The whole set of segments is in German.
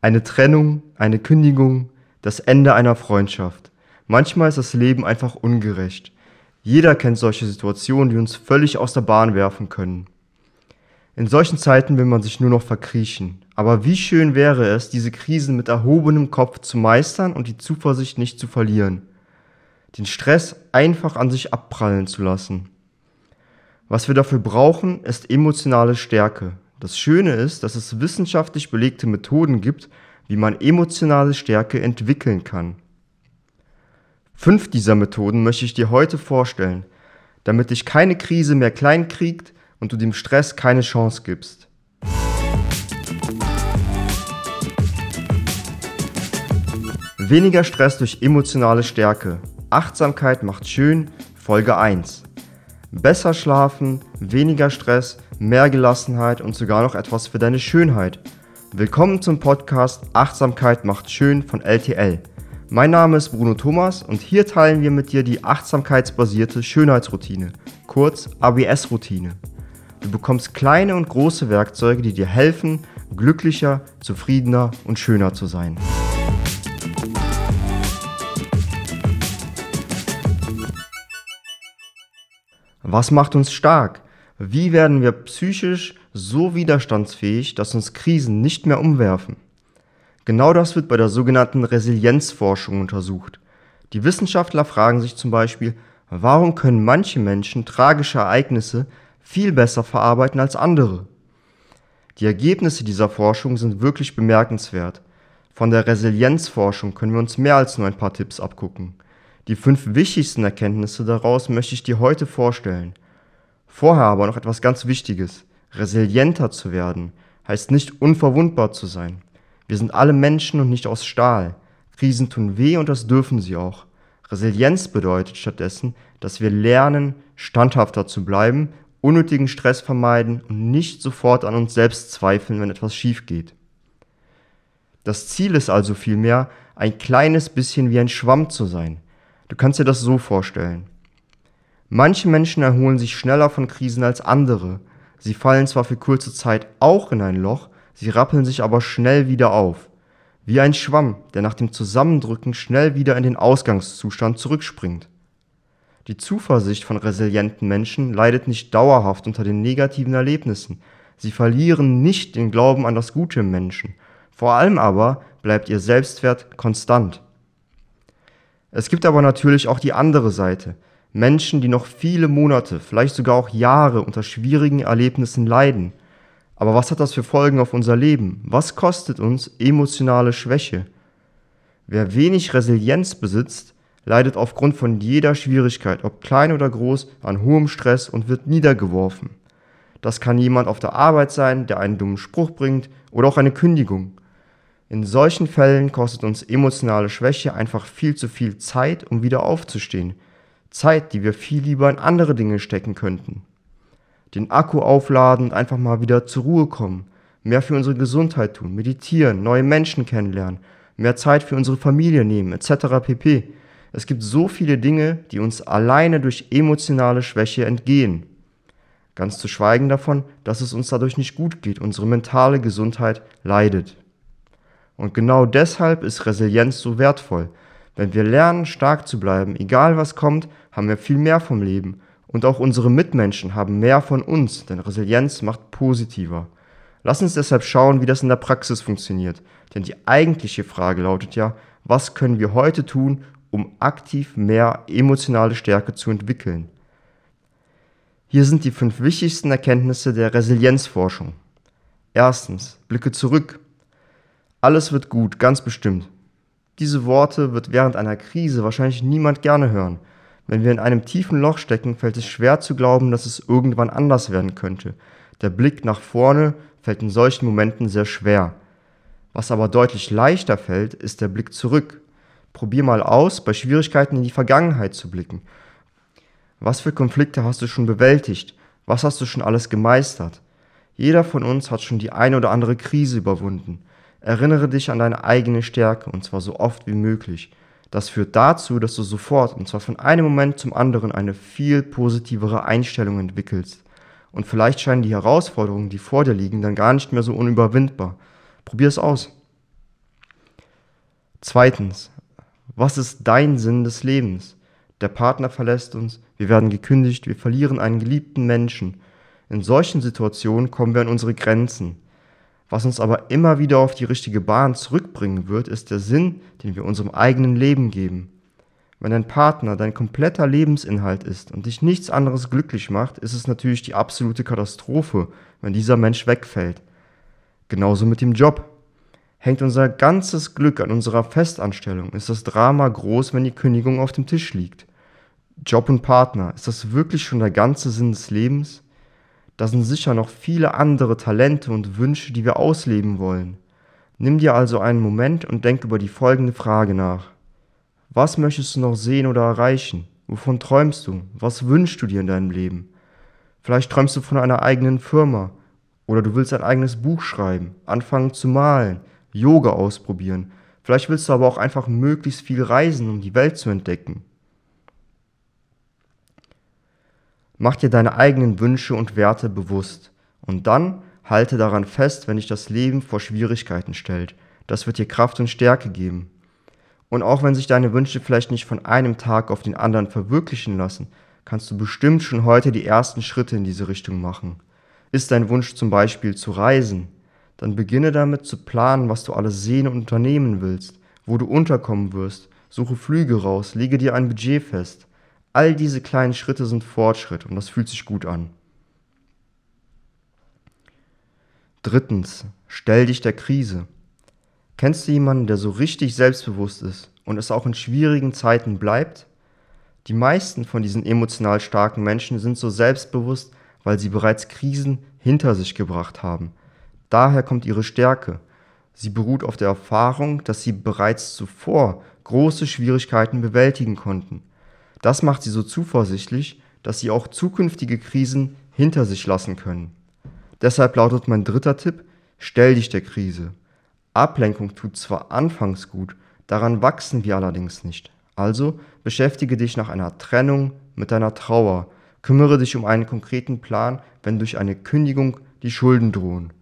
Eine Trennung, eine Kündigung, das Ende einer Freundschaft. Manchmal ist das Leben einfach ungerecht. Jeder kennt solche Situationen, die uns völlig aus der Bahn werfen können. In solchen Zeiten will man sich nur noch verkriechen. Aber wie schön wäre es, diese Krisen mit erhobenem Kopf zu meistern und die Zuversicht nicht zu verlieren. Den Stress einfach an sich abprallen zu lassen. Was wir dafür brauchen, ist emotionale Stärke. Das Schöne ist, dass es wissenschaftlich belegte Methoden gibt, wie man emotionale Stärke entwickeln kann. Fünf dieser Methoden möchte ich dir heute vorstellen, damit dich keine Krise mehr kleinkriegt und du dem Stress keine Chance gibst. Weniger Stress durch emotionale Stärke. Achtsamkeit macht schön. Folge 1. Besser schlafen, weniger Stress, mehr Gelassenheit und sogar noch etwas für deine Schönheit. Willkommen zum Podcast Achtsamkeit macht schön von LTL. Mein Name ist Bruno Thomas und hier teilen wir mit dir die achtsamkeitsbasierte Schönheitsroutine, kurz ABS-Routine. Du bekommst kleine und große Werkzeuge, die dir helfen, glücklicher, zufriedener und schöner zu sein. Was macht uns stark? Wie werden wir psychisch so widerstandsfähig, dass uns Krisen nicht mehr umwerfen? Genau das wird bei der sogenannten Resilienzforschung untersucht. Die Wissenschaftler fragen sich zum Beispiel, warum können manche Menschen tragische Ereignisse viel besser verarbeiten als andere. Die Ergebnisse dieser Forschung sind wirklich bemerkenswert. Von der Resilienzforschung können wir uns mehr als nur ein paar Tipps abgucken. Die fünf wichtigsten Erkenntnisse daraus möchte ich dir heute vorstellen. Vorher aber noch etwas ganz Wichtiges. Resilienter zu werden heißt nicht unverwundbar zu sein. Wir sind alle Menschen und nicht aus Stahl. Krisen tun weh und das dürfen sie auch. Resilienz bedeutet stattdessen, dass wir lernen, standhafter zu bleiben unnötigen Stress vermeiden und nicht sofort an uns selbst zweifeln, wenn etwas schief geht. Das Ziel ist also vielmehr, ein kleines bisschen wie ein Schwamm zu sein. Du kannst dir das so vorstellen. Manche Menschen erholen sich schneller von Krisen als andere. Sie fallen zwar für kurze Zeit auch in ein Loch, sie rappeln sich aber schnell wieder auf. Wie ein Schwamm, der nach dem Zusammendrücken schnell wieder in den Ausgangszustand zurückspringt. Die Zuversicht von resilienten Menschen leidet nicht dauerhaft unter den negativen Erlebnissen. Sie verlieren nicht den Glauben an das Gute im Menschen. Vor allem aber bleibt ihr Selbstwert konstant. Es gibt aber natürlich auch die andere Seite. Menschen, die noch viele Monate, vielleicht sogar auch Jahre unter schwierigen Erlebnissen leiden. Aber was hat das für Folgen auf unser Leben? Was kostet uns emotionale Schwäche? Wer wenig Resilienz besitzt, leidet aufgrund von jeder Schwierigkeit, ob klein oder groß, an hohem Stress und wird niedergeworfen. Das kann jemand auf der Arbeit sein, der einen dummen Spruch bringt oder auch eine Kündigung. In solchen Fällen kostet uns emotionale Schwäche einfach viel zu viel Zeit, um wieder aufzustehen. Zeit, die wir viel lieber in andere Dinge stecken könnten. Den Akku aufladen und einfach mal wieder zur Ruhe kommen, mehr für unsere Gesundheit tun, meditieren, neue Menschen kennenlernen, mehr Zeit für unsere Familie nehmen, etc. pp. Es gibt so viele Dinge, die uns alleine durch emotionale Schwäche entgehen. Ganz zu schweigen davon, dass es uns dadurch nicht gut geht, unsere mentale Gesundheit leidet. Und genau deshalb ist Resilienz so wertvoll. Wenn wir lernen, stark zu bleiben, egal was kommt, haben wir viel mehr vom Leben. Und auch unsere Mitmenschen haben mehr von uns, denn Resilienz macht positiver. Lass uns deshalb schauen, wie das in der Praxis funktioniert. Denn die eigentliche Frage lautet ja, was können wir heute tun, um aktiv mehr emotionale Stärke zu entwickeln. Hier sind die fünf wichtigsten Erkenntnisse der Resilienzforschung. Erstens, blicke zurück. Alles wird gut, ganz bestimmt. Diese Worte wird während einer Krise wahrscheinlich niemand gerne hören. Wenn wir in einem tiefen Loch stecken, fällt es schwer zu glauben, dass es irgendwann anders werden könnte. Der Blick nach vorne fällt in solchen Momenten sehr schwer. Was aber deutlich leichter fällt, ist der Blick zurück. Probier mal aus, bei Schwierigkeiten in die Vergangenheit zu blicken. Was für Konflikte hast du schon bewältigt? Was hast du schon alles gemeistert? Jeder von uns hat schon die eine oder andere Krise überwunden. Erinnere dich an deine eigene Stärke und zwar so oft wie möglich. Das führt dazu, dass du sofort und zwar von einem Moment zum anderen eine viel positivere Einstellung entwickelst. Und vielleicht scheinen die Herausforderungen, die vor dir liegen, dann gar nicht mehr so unüberwindbar. Probier es aus. Zweitens, was ist dein Sinn des Lebens? Der Partner verlässt uns, wir werden gekündigt, wir verlieren einen geliebten Menschen. In solchen Situationen kommen wir an unsere Grenzen. Was uns aber immer wieder auf die richtige Bahn zurückbringen wird, ist der Sinn, den wir unserem eigenen Leben geben. Wenn dein Partner dein kompletter Lebensinhalt ist und dich nichts anderes glücklich macht, ist es natürlich die absolute Katastrophe, wenn dieser Mensch wegfällt. Genauso mit dem Job. Hängt unser ganzes Glück an unserer Festanstellung, ist das Drama groß, wenn die Kündigung auf dem Tisch liegt. Job und Partner, ist das wirklich schon der ganze Sinn des Lebens? Da sind sicher noch viele andere Talente und Wünsche, die wir ausleben wollen. Nimm dir also einen Moment und denk über die folgende Frage nach. Was möchtest du noch sehen oder erreichen? Wovon träumst du? Was wünschst du dir in deinem Leben? Vielleicht träumst du von einer eigenen Firma oder du willst ein eigenes Buch schreiben, anfangen zu malen, Yoga ausprobieren. Vielleicht willst du aber auch einfach möglichst viel reisen, um die Welt zu entdecken. Mach dir deine eigenen Wünsche und Werte bewusst und dann halte daran fest, wenn dich das Leben vor Schwierigkeiten stellt. Das wird dir Kraft und Stärke geben. Und auch wenn sich deine Wünsche vielleicht nicht von einem Tag auf den anderen verwirklichen lassen, kannst du bestimmt schon heute die ersten Schritte in diese Richtung machen. Ist dein Wunsch zum Beispiel zu reisen, dann beginne damit zu planen, was du alles sehen und unternehmen willst, wo du unterkommen wirst, suche Flüge raus, lege dir ein Budget fest. All diese kleinen Schritte sind Fortschritt und das fühlt sich gut an. Drittens, stell dich der Krise. Kennst du jemanden, der so richtig selbstbewusst ist und es auch in schwierigen Zeiten bleibt? Die meisten von diesen emotional starken Menschen sind so selbstbewusst, weil sie bereits Krisen hinter sich gebracht haben. Daher kommt ihre Stärke. Sie beruht auf der Erfahrung, dass sie bereits zuvor große Schwierigkeiten bewältigen konnten. Das macht sie so zuversichtlich, dass sie auch zukünftige Krisen hinter sich lassen können. Deshalb lautet mein dritter Tipp, stell dich der Krise. Ablenkung tut zwar anfangs gut, daran wachsen wir allerdings nicht. Also beschäftige dich nach einer Trennung mit deiner Trauer, kümmere dich um einen konkreten Plan, wenn durch eine Kündigung die Schulden drohen.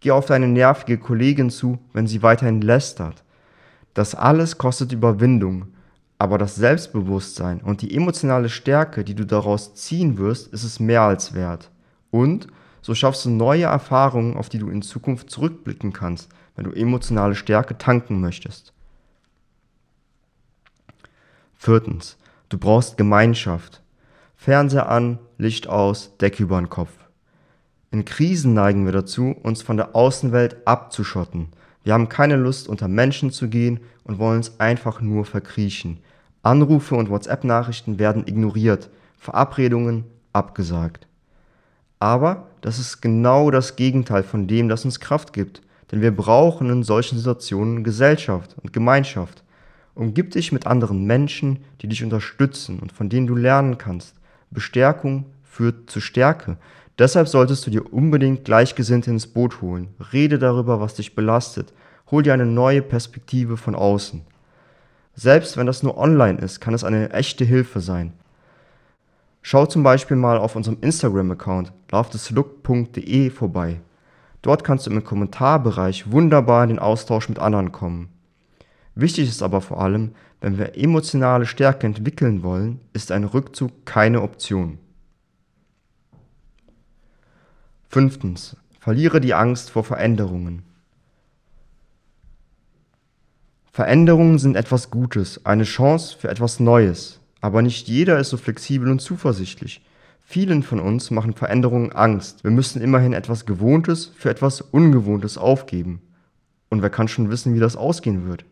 Geh auf deine nervige Kollegin zu, wenn sie weiterhin lästert. Das alles kostet Überwindung, aber das Selbstbewusstsein und die emotionale Stärke, die du daraus ziehen wirst, ist es mehr als wert. Und so schaffst du neue Erfahrungen, auf die du in Zukunft zurückblicken kannst, wenn du emotionale Stärke tanken möchtest. Viertens, du brauchst Gemeinschaft. Fernseher an, Licht aus, Decke über den Kopf. In Krisen neigen wir dazu, uns von der Außenwelt abzuschotten. Wir haben keine Lust, unter Menschen zu gehen und wollen uns einfach nur verkriechen. Anrufe und WhatsApp-Nachrichten werden ignoriert, Verabredungen abgesagt. Aber das ist genau das Gegenteil von dem, das uns Kraft gibt. Denn wir brauchen in solchen Situationen Gesellschaft und Gemeinschaft. Umgib dich mit anderen Menschen, die dich unterstützen und von denen du lernen kannst. Bestärkung führt zu Stärke. Deshalb solltest du dir unbedingt Gleichgesinnte ins Boot holen. Rede darüber, was dich belastet. Hol dir eine neue Perspektive von außen. Selbst wenn das nur online ist, kann es eine echte Hilfe sein. Schau zum Beispiel mal auf unserem Instagram-Account lovethislook.de vorbei. Dort kannst du im Kommentarbereich wunderbar in den Austausch mit anderen kommen. Wichtig ist aber vor allem, wenn wir emotionale Stärke entwickeln wollen, ist ein Rückzug keine Option. Fünftens. Verliere die Angst vor Veränderungen. Veränderungen sind etwas Gutes, eine Chance für etwas Neues, aber nicht jeder ist so flexibel und zuversichtlich. Vielen von uns machen Veränderungen Angst. Wir müssen immerhin etwas Gewohntes für etwas Ungewohntes aufgeben. Und wer kann schon wissen, wie das ausgehen wird?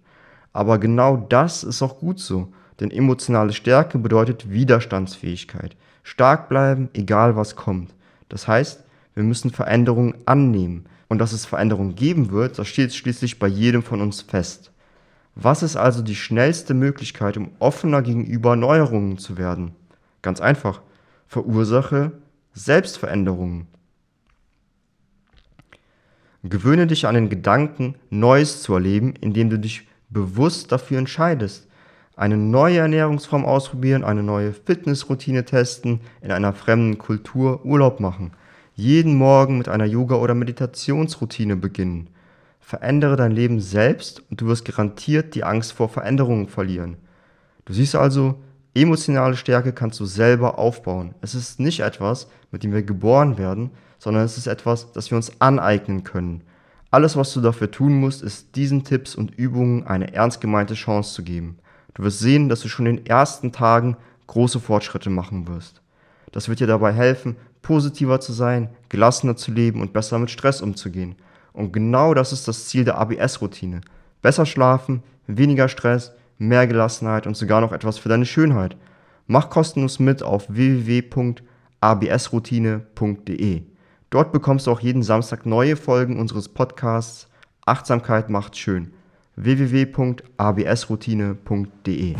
Aber genau das ist auch gut so, denn emotionale Stärke bedeutet Widerstandsfähigkeit. Stark bleiben, egal was kommt. Das heißt, wir müssen Veränderungen annehmen. Und dass es Veränderungen geben wird, das steht schließlich bei jedem von uns fest. Was ist also die schnellste Möglichkeit, um offener gegenüber Neuerungen zu werden? Ganz einfach verursache Selbstveränderungen. Gewöhne dich an den Gedanken, Neues zu erleben, indem du dich bewusst dafür entscheidest. Eine neue Ernährungsform ausprobieren, eine neue Fitnessroutine testen, in einer fremden Kultur Urlaub machen. Jeden Morgen mit einer Yoga- oder Meditationsroutine beginnen. Verändere dein Leben selbst und du wirst garantiert die Angst vor Veränderungen verlieren. Du siehst also, emotionale Stärke kannst du selber aufbauen. Es ist nicht etwas, mit dem wir geboren werden, sondern es ist etwas, das wir uns aneignen können. Alles, was du dafür tun musst, ist diesen Tipps und Übungen eine ernst gemeinte Chance zu geben. Du wirst sehen, dass du schon in den ersten Tagen große Fortschritte machen wirst. Das wird dir dabei helfen, positiver zu sein, gelassener zu leben und besser mit Stress umzugehen. Und genau das ist das Ziel der ABS-Routine. Besser schlafen, weniger Stress, mehr Gelassenheit und sogar noch etwas für deine Schönheit. Mach kostenlos mit auf www.absroutine.de. Dort bekommst du auch jeden Samstag neue Folgen unseres Podcasts Achtsamkeit macht schön. www.absroutine.de